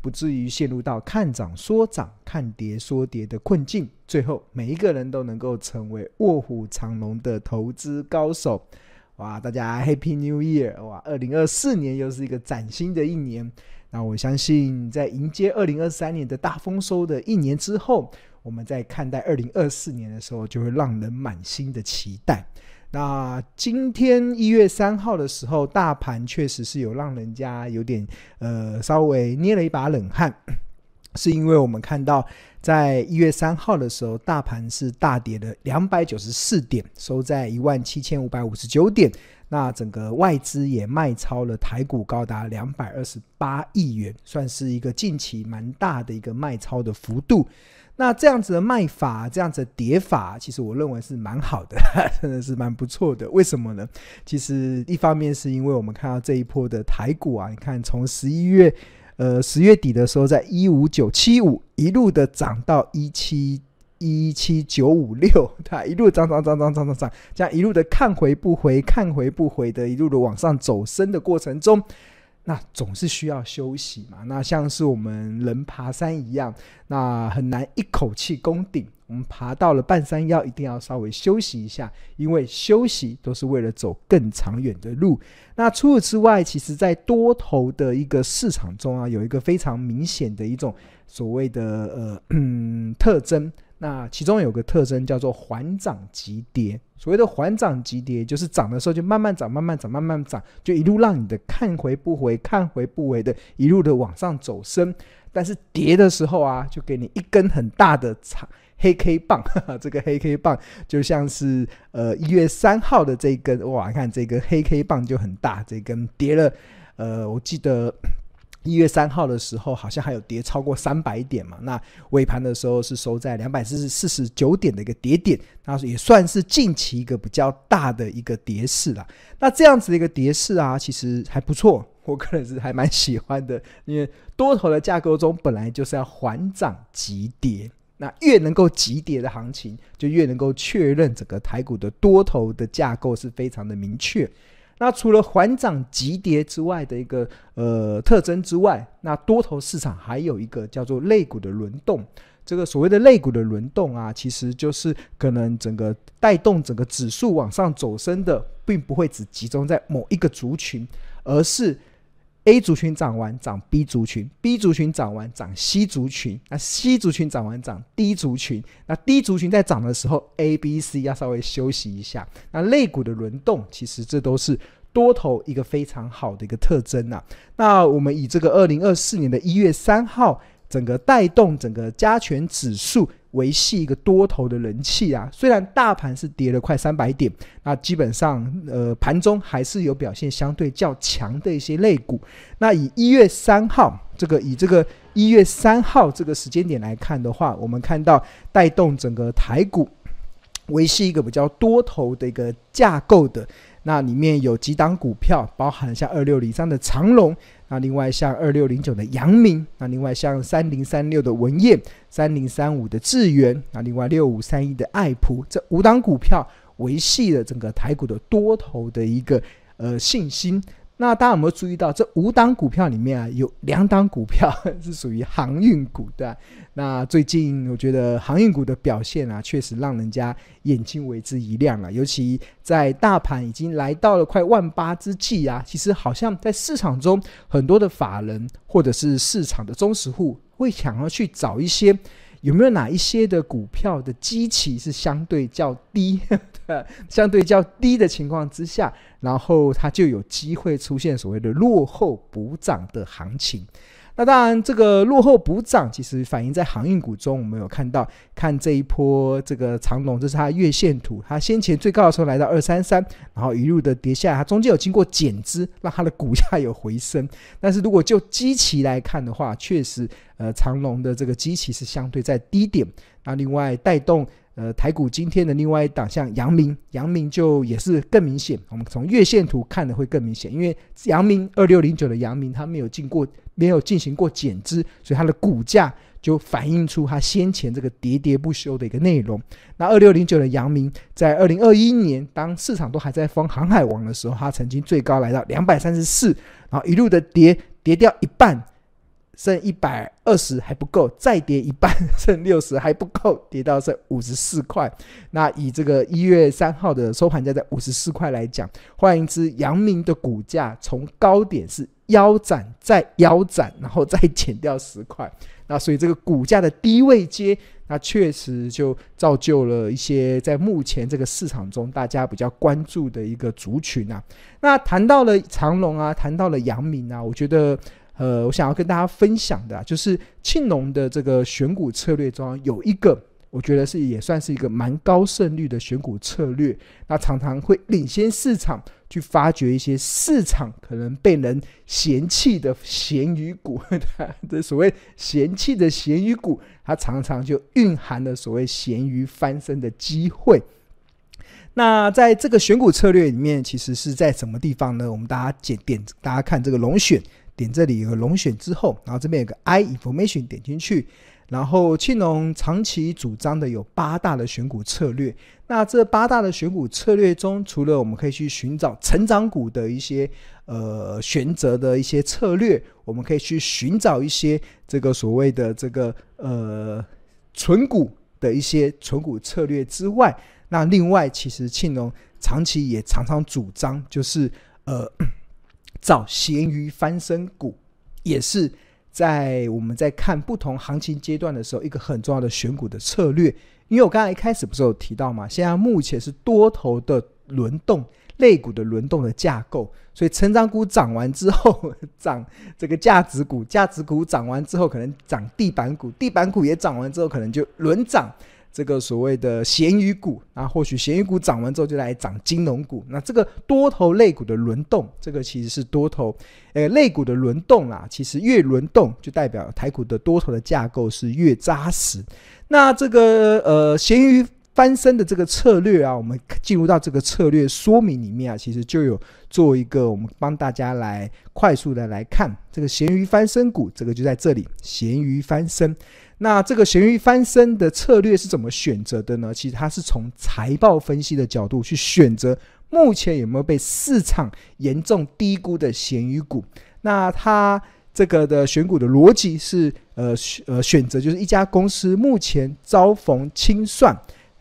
不至于陷入到看涨说涨、看跌说跌的困境，最后每一个人都能够成为卧虎藏龙的投资高手。哇，大家 Happy New Year！哇，二零二四年又是一个崭新的一年。那我相信，在迎接二零二三年的大丰收的一年之后，我们在看待二零二四年的时候，就会让人满心的期待。那今天一月三号的时候，大盘确实是有让人家有点呃稍微捏了一把冷汗，是因为我们看到在一月三号的时候，大盘是大跌了两百九十四点，收在一万七千五百五十九点。那整个外资也卖超了台股高达两百二十八亿元，算是一个近期蛮大的一个卖超的幅度。那这样子的卖法，这样子的跌法，其实我认为是蛮好的，真的是蛮不错的。为什么呢？其实一方面是因为我们看到这一波的台股啊，你看从十一月，呃十月底的时候，在一五九七五一路的涨到一七一七九五六，它一路涨涨涨涨涨涨涨，这样一路的看回不回，看回不回的，一路的往上走升的过程中。那总是需要休息嘛，那像是我们人爬山一样，那很难一口气攻顶。我们爬到了半山腰，一定要稍微休息一下，因为休息都是为了走更长远的路。那除此之外，其实在多头的一个市场中啊，有一个非常明显的一种所谓的呃嗯特征。那其中有个特征叫做缓涨急跌。所谓的缓涨急跌，就是涨的时候就慢慢涨，慢慢涨，慢慢涨，就一路让你的看回不回，看回不回的，一路的往上走升。但是跌的时候啊，就给你一根很大的长黑 K 棒，呵呵，这个黑 K 棒就像是呃一月三号的这一根，哇，看这个黑 K 棒就很大，这根跌了，呃，我记得。一月三号的时候，好像还有跌超过三百点嘛。那尾盘的时候是收在两百四十四十九点的一个跌点，那也算是近期一个比较大的一个跌势了。那这样子的一个跌势啊，其实还不错，我个人是还蛮喜欢的。因为多头的架构中本来就是要缓涨急跌，那越能够急跌的行情，就越能够确认整个台股的多头的架构是非常的明确。那除了缓涨急跌之外的一个呃特征之外，那多头市场还有一个叫做类股的轮动。这个所谓的类股的轮动啊，其实就是可能整个带动整个指数往上走升的，并不会只集中在某一个族群，而是。A 族群涨完涨 B 族群，B 族群涨完涨 C 族群，那 C 族群涨完涨 D 族群，那 D 族群在涨的时候，A、B、C 要稍微休息一下。那肋骨的轮动，其实这都是多头一个非常好的一个特征呐。那我们以这个二零二四年的一月三号，整个带动整个加权指数。维系一个多头的人气啊，虽然大盘是跌了快三百点，那基本上呃盘中还是有表现相对较强的一些类股。那以一月三号这个以这个一月三号这个时间点来看的话，我们看到带动整个台股维系一个比较多头的一个架构的，那里面有几档股票，包含像二六零三的长龙。那另外像二六零九的阳明，那另外像三零三六的文燕，三零三五的智源，那另外六五三一的爱普，这五档股票维系了整个台股的多头的一个呃信心。那大家有没有注意到，这五档股票里面啊，有两档股票 是属于航运股的。那最近我觉得航运股的表现啊，确实让人家眼睛为之一亮啊。尤其在大盘已经来到了快万八之际啊，其实好像在市场中很多的法人或者是市场的中实户会想要去找一些。有没有哪一些的股票的基期是相对较低，相对较低的情况之下，然后它就有机会出现所谓的落后补涨的行情？那当然，这个落后补涨其实反映在航运股中，我们有看到，看这一波这个长龙，这是它月线图，它先前最高的时候来到二三三，然后一路的跌下来，它中间有经过减资，让它的股价有回升。但是如果就基期来看的话，确实，呃，长龙的这个基期是相对在低点。那另外带动。呃，台股今天的另外一档，像阳明，阳明就也是更明显。我们从月线图看的会更明显，因为阳明二六零九的阳明，它没有进过，没有进行过减资，所以它的股价就反映出它先前这个喋喋不休的一个内容。那二六零九的阳明，在二零二一年，当市场都还在封航海王的时候，它曾经最高来到两百三十四，然后一路的跌，跌掉一半。剩一百二十还不够，再跌一半，剩六十还不够，跌到剩五十四块。那以这个一月三号的收盘价在五十四块来讲，换言之，阳明的股价从高点是腰斩再腰斩，然后再减掉十块。那所以这个股价的低位阶，那确实就造就了一些在目前这个市场中大家比较关注的一个族群啊。那谈到了长隆啊，谈到了阳明啊，我觉得。呃，我想要跟大家分享的，就是庆农的这个选股策略中有一个，我觉得是也算是一个蛮高胜率的选股策略。那常常会领先市场去发掘一些市场可能被人嫌弃的咸鱼股，这所谓嫌弃的咸鱼股，它常常就蕴含了所谓咸鱼翻身的机会。那在这个选股策略里面，其实是在什么地方呢？我们大家点点，大家看这个龙选。点这里有个龙选之后，然后这边有个 I information 点进去，然后庆农长期主张的有八大的选股策略。那这八大的选股策略中，除了我们可以去寻找成长股的一些呃选择的一些策略，我们可以去寻找一些这个所谓的这个呃存股的一些存股策略之外，那另外其实庆农长期也常常主张就是呃。找咸鱼翻身股，也是在我们在看不同行情阶段的时候，一个很重要的选股的策略。因为我刚才一开始不是有提到嘛，现在目前是多头的轮动，类股的轮动的架构，所以成长股涨完之后，涨这个价值股，价值股涨完之后，可能涨地板股，地板股也涨完之后，可能就轮涨。这个所谓的咸鱼股，那或许咸鱼股涨完之后就来涨金融股，那这个多头类股的轮动，这个其实是多头呃类股的轮动啦。其实越轮动就代表台股的多头的架构是越扎实。那这个呃咸鱼翻身的这个策略啊，我们进入到这个策略说明里面啊，其实就有做一个我们帮大家来快速的来看这个咸鱼翻身股，这个就在这里咸鱼翻身。那这个咸鱼翻身的策略是怎么选择的呢？其实它是从财报分析的角度去选择目前有没有被市场严重低估的咸鱼股。那它这个的选股的逻辑是，呃选呃，选择就是一家公司目前遭逢清算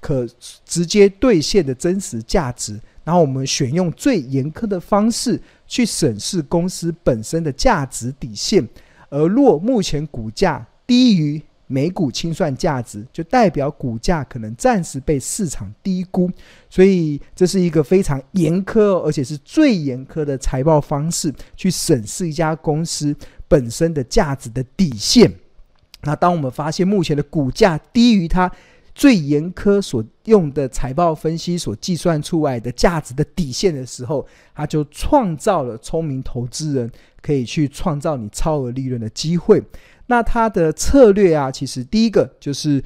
可直接兑现的真实价值，然后我们选用最严苛的方式去审视公司本身的价值底线，而若目前股价低于每股清算价值就代表股价可能暂时被市场低估，所以这是一个非常严苛，而且是最严苛的财报方式去审视一家公司本身的价值的底线。那当我们发现目前的股价低于它最严苛所用的财报分析所计算出来的价值的底线的时候，它就创造了聪明投资人可以去创造你超额利润的机会。那它的策略啊，其实第一个就是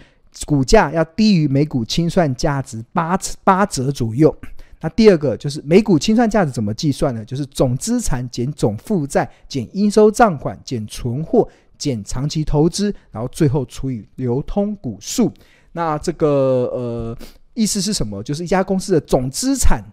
股价要低于每股清算价值八八折左右。那第二个就是每股清算价值怎么计算呢？就是总资产减总负债减应收账款减存货减长期投资，然后最后除以流通股数。那这个呃意思是什么？就是一家公司的总资产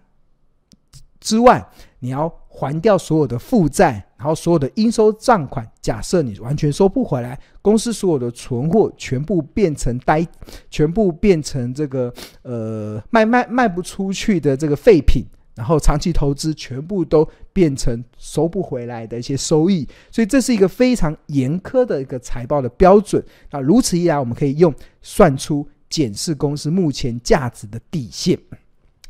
之外，你要还掉所有的负债，然后所有的应收账款，假设你完全收不回来，公司所有的存货全部变成呆，全部变成这个呃卖卖卖不出去的这个废品，然后长期投资全部都变成收不回来的一些收益，所以这是一个非常严苛的一个财报的标准。那如此一来，我们可以用算出检视公司目前价值的底线。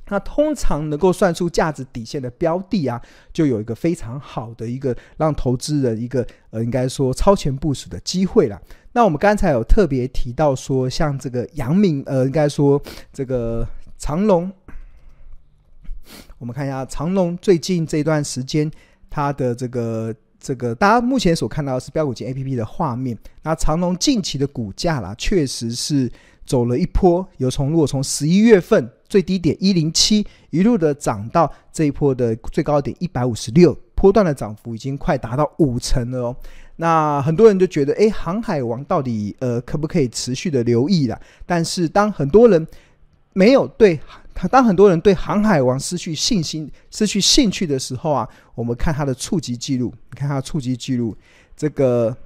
那通常能够算出价值底线的标的啊，就有一个非常好的一个让投资人一个呃，应该说超前部署的机会了。那我们刚才有特别提到说，像这个阳明，呃，应该说这个长荣，我们看一下长荣最近这段时间它的这个这个，大家目前所看到的是标股金 APP 的画面。那长荣近期的股价啦，确实是走了一波，由从如果从十一月份。最低点一零七，一路的涨到这一波的最高点一百五十六，波段的涨幅已经快达到五成了哦。那很多人就觉得，哎，航海王到底呃可不可以持续的留意了？但是当很多人没有对，当很多人对航海王失去信心、失去兴趣的时候啊，我们看它的触及记录，你看它触及记录，这个。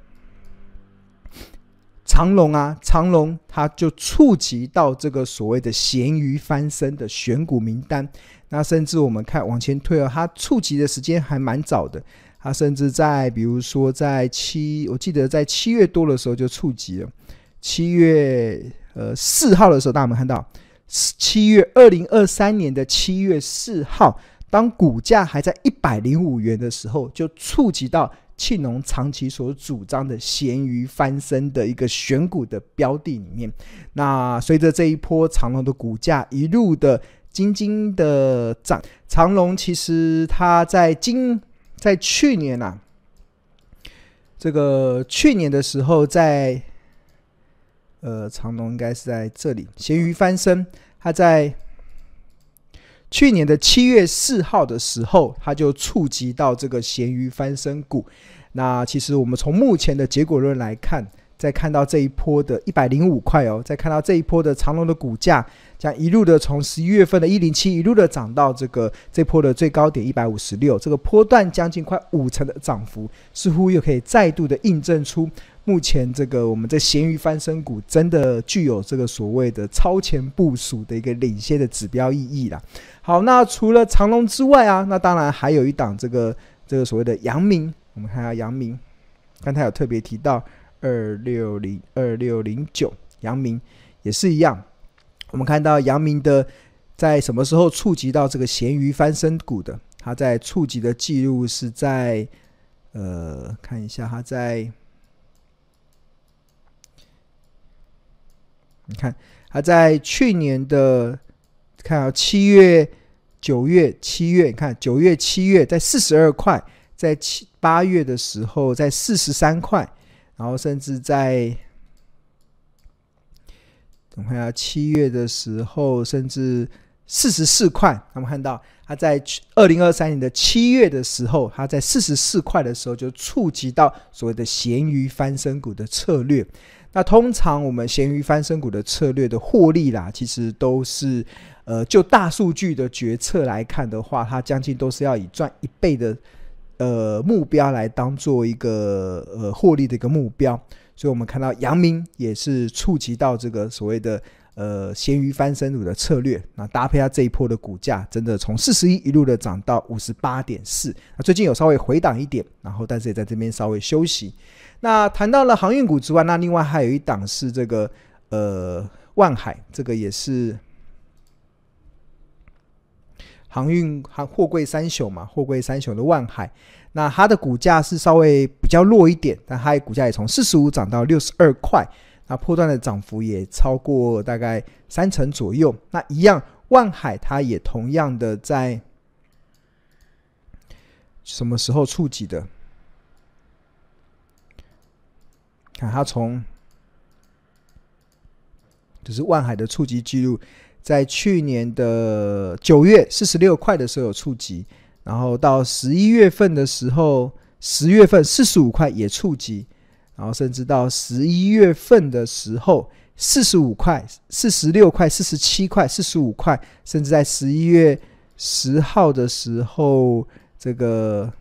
长龙啊，长龙它就触及到这个所谓的咸鱼翻身的选股名单。那甚至我们看往前推啊，它触及的时间还蛮早的。它甚至在比如说在七，我记得在七月多的时候就触及了。七月呃四号的时候，大家有没有看到？七月二零二三年的七月四号，当股价还在一百零五元的时候，就触及到。庆农长期所主张的咸鱼翻身的一个选股的标的里面，那随着这一波长荣的股价一路的惊惊的涨，长荣其实它在今在去年啊，这个去年的时候在，呃，长荣应该是在这里咸鱼翻身，它在。去年的七月四号的时候，它就触及到这个咸鱼翻身股。那其实我们从目前的结果论来看，再看到这一波的一百零五块哦，再看到这一波的长隆的股价，将一路的从十一月份的一零七一路的涨到这个这波的最高点一百五十六，这个波段将近快五成的涨幅，似乎又可以再度的印证出。目前这个我们这咸鱼翻身股真的具有这个所谓的超前部署的一个领先的指标意义啦。好，那除了长荣之外啊，那当然还有一档这个这个所谓的阳明，我们看一下阳明，刚才有特别提到二六零二六零九，阳明也是一样。我们看到阳明的在什么时候触及到这个咸鱼翻身股的？它在触及的记录是在呃，看一下它在。你看，它在去年的看啊，七月、九月、七月，你看九月、七月在四十二块，在七八月的时候在四十三块，然后甚至在我们看下七月的时候甚至四十四块。我们看到它在二零二三年的七月的时候，它在四十四块的时候就触及到所谓的咸鱼翻身股的策略。那通常我们咸鱼翻身股的策略的获利啦，其实都是，呃，就大数据的决策来看的话，它将近都是要以赚一倍的，呃，目标来当做一个呃获利的一个目标。所以，我们看到杨明也是触及到这个所谓的呃咸鱼翻身股的策略。那搭配它这一波的股价，真的从四十一一路的涨到五十八点四。那最近有稍微回档一点，然后但是也在这边稍微休息。那谈到了航运股之外，那另外还有一档是这个呃万海，这个也是航运航货柜三雄嘛，货柜三雄的万海，那它的股价是稍微比较弱一点，但它的股价也从四十五涨到六十二块，那破段的涨幅也超过大概三成左右。那一样，万海它也同样的在什么时候触及的？看它从，就是万海的触及记录，在去年的九月四十六块的时候有触及，然后到十一月份的时候，十月份四十五块也触及，然后甚至到十一月份的时候，四十五块、四十六块、四十七块、四十五块，甚至在十一月十号的时候，这个。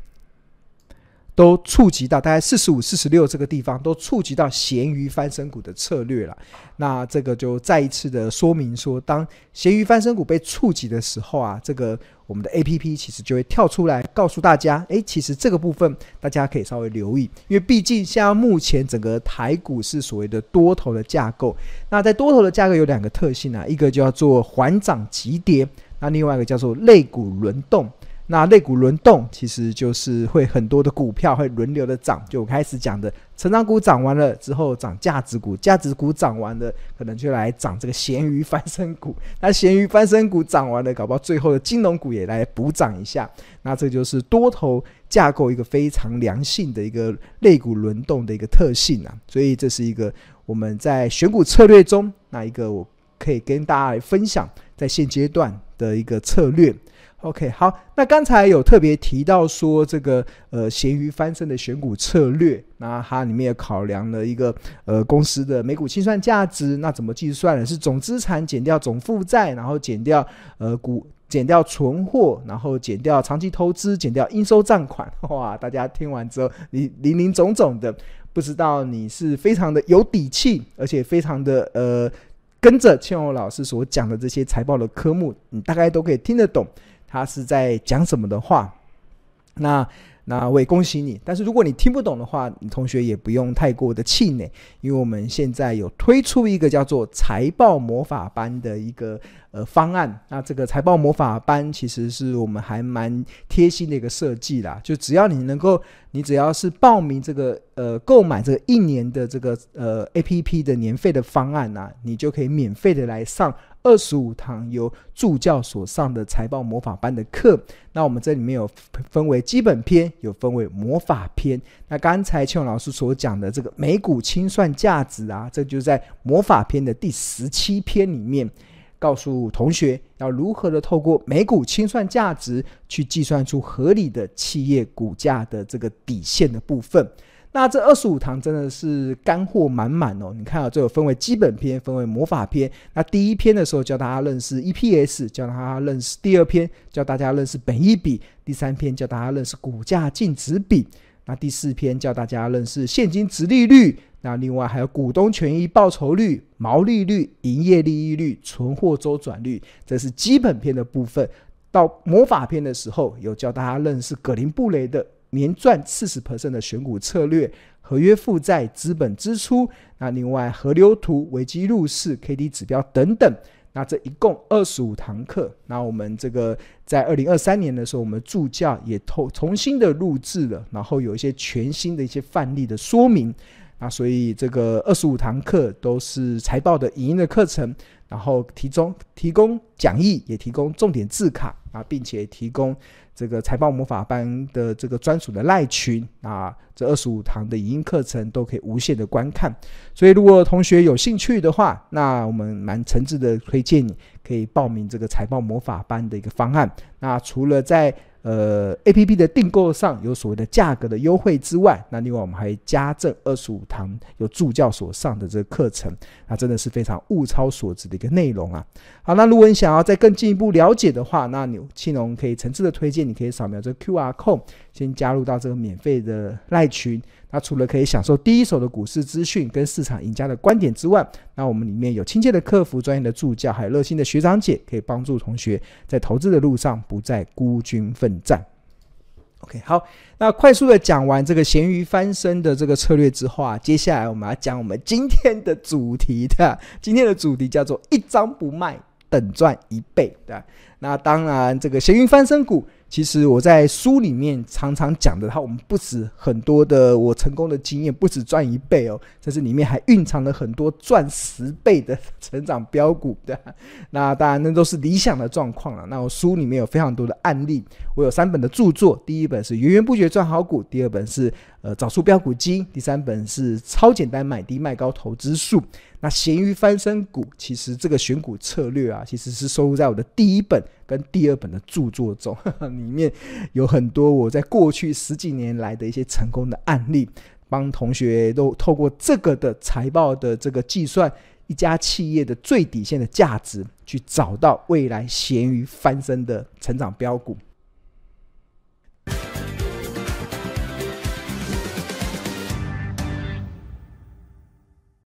都触及到大概四十五、四十六这个地方，都触及到咸鱼翻身股的策略了。那这个就再一次的说明说，当咸鱼翻身股被触及的时候啊，这个我们的 APP 其实就会跳出来告诉大家，诶，其实这个部分大家可以稍微留意，因为毕竟像目前整个台股是所谓的多头的架构。那在多头的架构有两个特性啊，一个叫做缓涨急跌。那另外一个叫做类股轮动。那类股轮动其实就是会很多的股票会轮流的涨，就我开始讲的成长股涨完了之后涨价值股，价值股涨完了可能就来涨这个咸鱼翻身股，那咸鱼翻身股涨完了，搞不好最后的金融股也来补涨一下。那这就是多头架构一个非常良性的一个类股轮动的一个特性啊，所以这是一个我们在选股策略中那一个我可以跟大家来分享在现阶段的一个策略。OK，好，那刚才有特别提到说这个呃咸鱼翻身的选股策略，那它里面也考量了一个呃公司的每股清算价值，那怎么计算呢？是总资产减掉总负债，然后减掉呃股减掉存货，然后减掉长期投资，减掉应收账款。哇，大家听完之后，你林林总总的，不知道你是非常的有底气，而且非常的呃跟着庆荣老师所讲的这些财报的科目，你大概都可以听得懂。他是在讲什么的话？那那我也恭喜你。但是如果你听不懂的话，你同学也不用太过的气馁，因为我们现在有推出一个叫做财报魔法班的一个呃方案。那这个财报魔法班其实是我们还蛮贴心的一个设计啦。就只要你能够，你只要是报名这个呃购买这个一年的这个呃 APP 的年费的方案呐、啊，你就可以免费的来上。二十五堂由助教所上的财报魔法班的课，那我们这里面有分为基本篇，有分为魔法篇。那刚才庆荣老师所讲的这个每股清算价值啊，这就在魔法篇的第十七篇里面，告诉同学要如何的透过每股清算价值去计算出合理的企业股价的这个底线的部分。那这二十五堂真的是干货满满哦！你看啊，这有分为基本篇，分为魔法篇。那第一篇的时候教大家认识 EPS，教大家认识；第二篇教大家认识本益比；第三篇教大家认识股价净值比；那第四篇教大家认识现金殖利率。那另外还有股东权益报酬率、毛利率、营业利益率、存货周转率，这是基本篇的部分。到魔法篇的时候，有教大家认识葛林布雷的。年赚四十 percent 的选股策略，合约负债、资本支出，那另外河流图、危机入市、K D 指标等等，那这一共二十五堂课。那我们这个在二零二三年的时候，我们助教也重重新的录制了，然后有一些全新的一些范例的说明。那所以这个二十五堂课都是财报的影音的课程，然后提供提供讲义，也提供重点字卡啊，并且提供。这个财报魔法班的这个专属的赖群啊，这二十五堂的语音课程都可以无限的观看。所以，如果同学有兴趣的话，那我们蛮诚挚的推荐你可以报名这个财报魔法班的一个方案。那除了在呃，A P P 的订购上有所谓的价格的优惠之外，那另外我们还加赠二十五堂有助教所上的这个课程，那真的是非常物超所值的一个内容啊。好，那如果你想要再更进一步了解的话，那你青龙可以诚挚的推荐，你可以扫描这个 Q R code，先加入到这个免费的赖群。那除了可以享受第一手的股市资讯跟市场赢家的观点之外，那我们里面有亲切的客服、专业的助教，还有热心的学长姐，可以帮助同学在投资的路上不再孤军奋战。OK，好，那快速的讲完这个咸鱼翻身的这个策略之后啊，接下来我们要讲我们今天的主题的，今天的主题叫做一张不卖等赚一倍的。那当然，这个咸鱼翻身股。其实我在书里面常常讲的，它我们不止很多的我成功的经验，不止赚一倍哦，这是里面还蕴藏了很多赚十倍的成长标股的。那当然，那都是理想的状况了。那我书里面有非常多的案例，我有三本的著作，第一本是源源不绝赚好股，第二本是呃找出标股金，第三本是超简单买低卖高投资术。那咸鱼翻身股，其实这个选股策略啊，其实是收录在我的第一本跟第二本的著作中，呵 呵里面有很多我在过去十几年来的一些成功的案例，帮同学都透过这个的财报的这个计算，一家企业的最底线的价值，去找到未来咸鱼翻身的成长标股。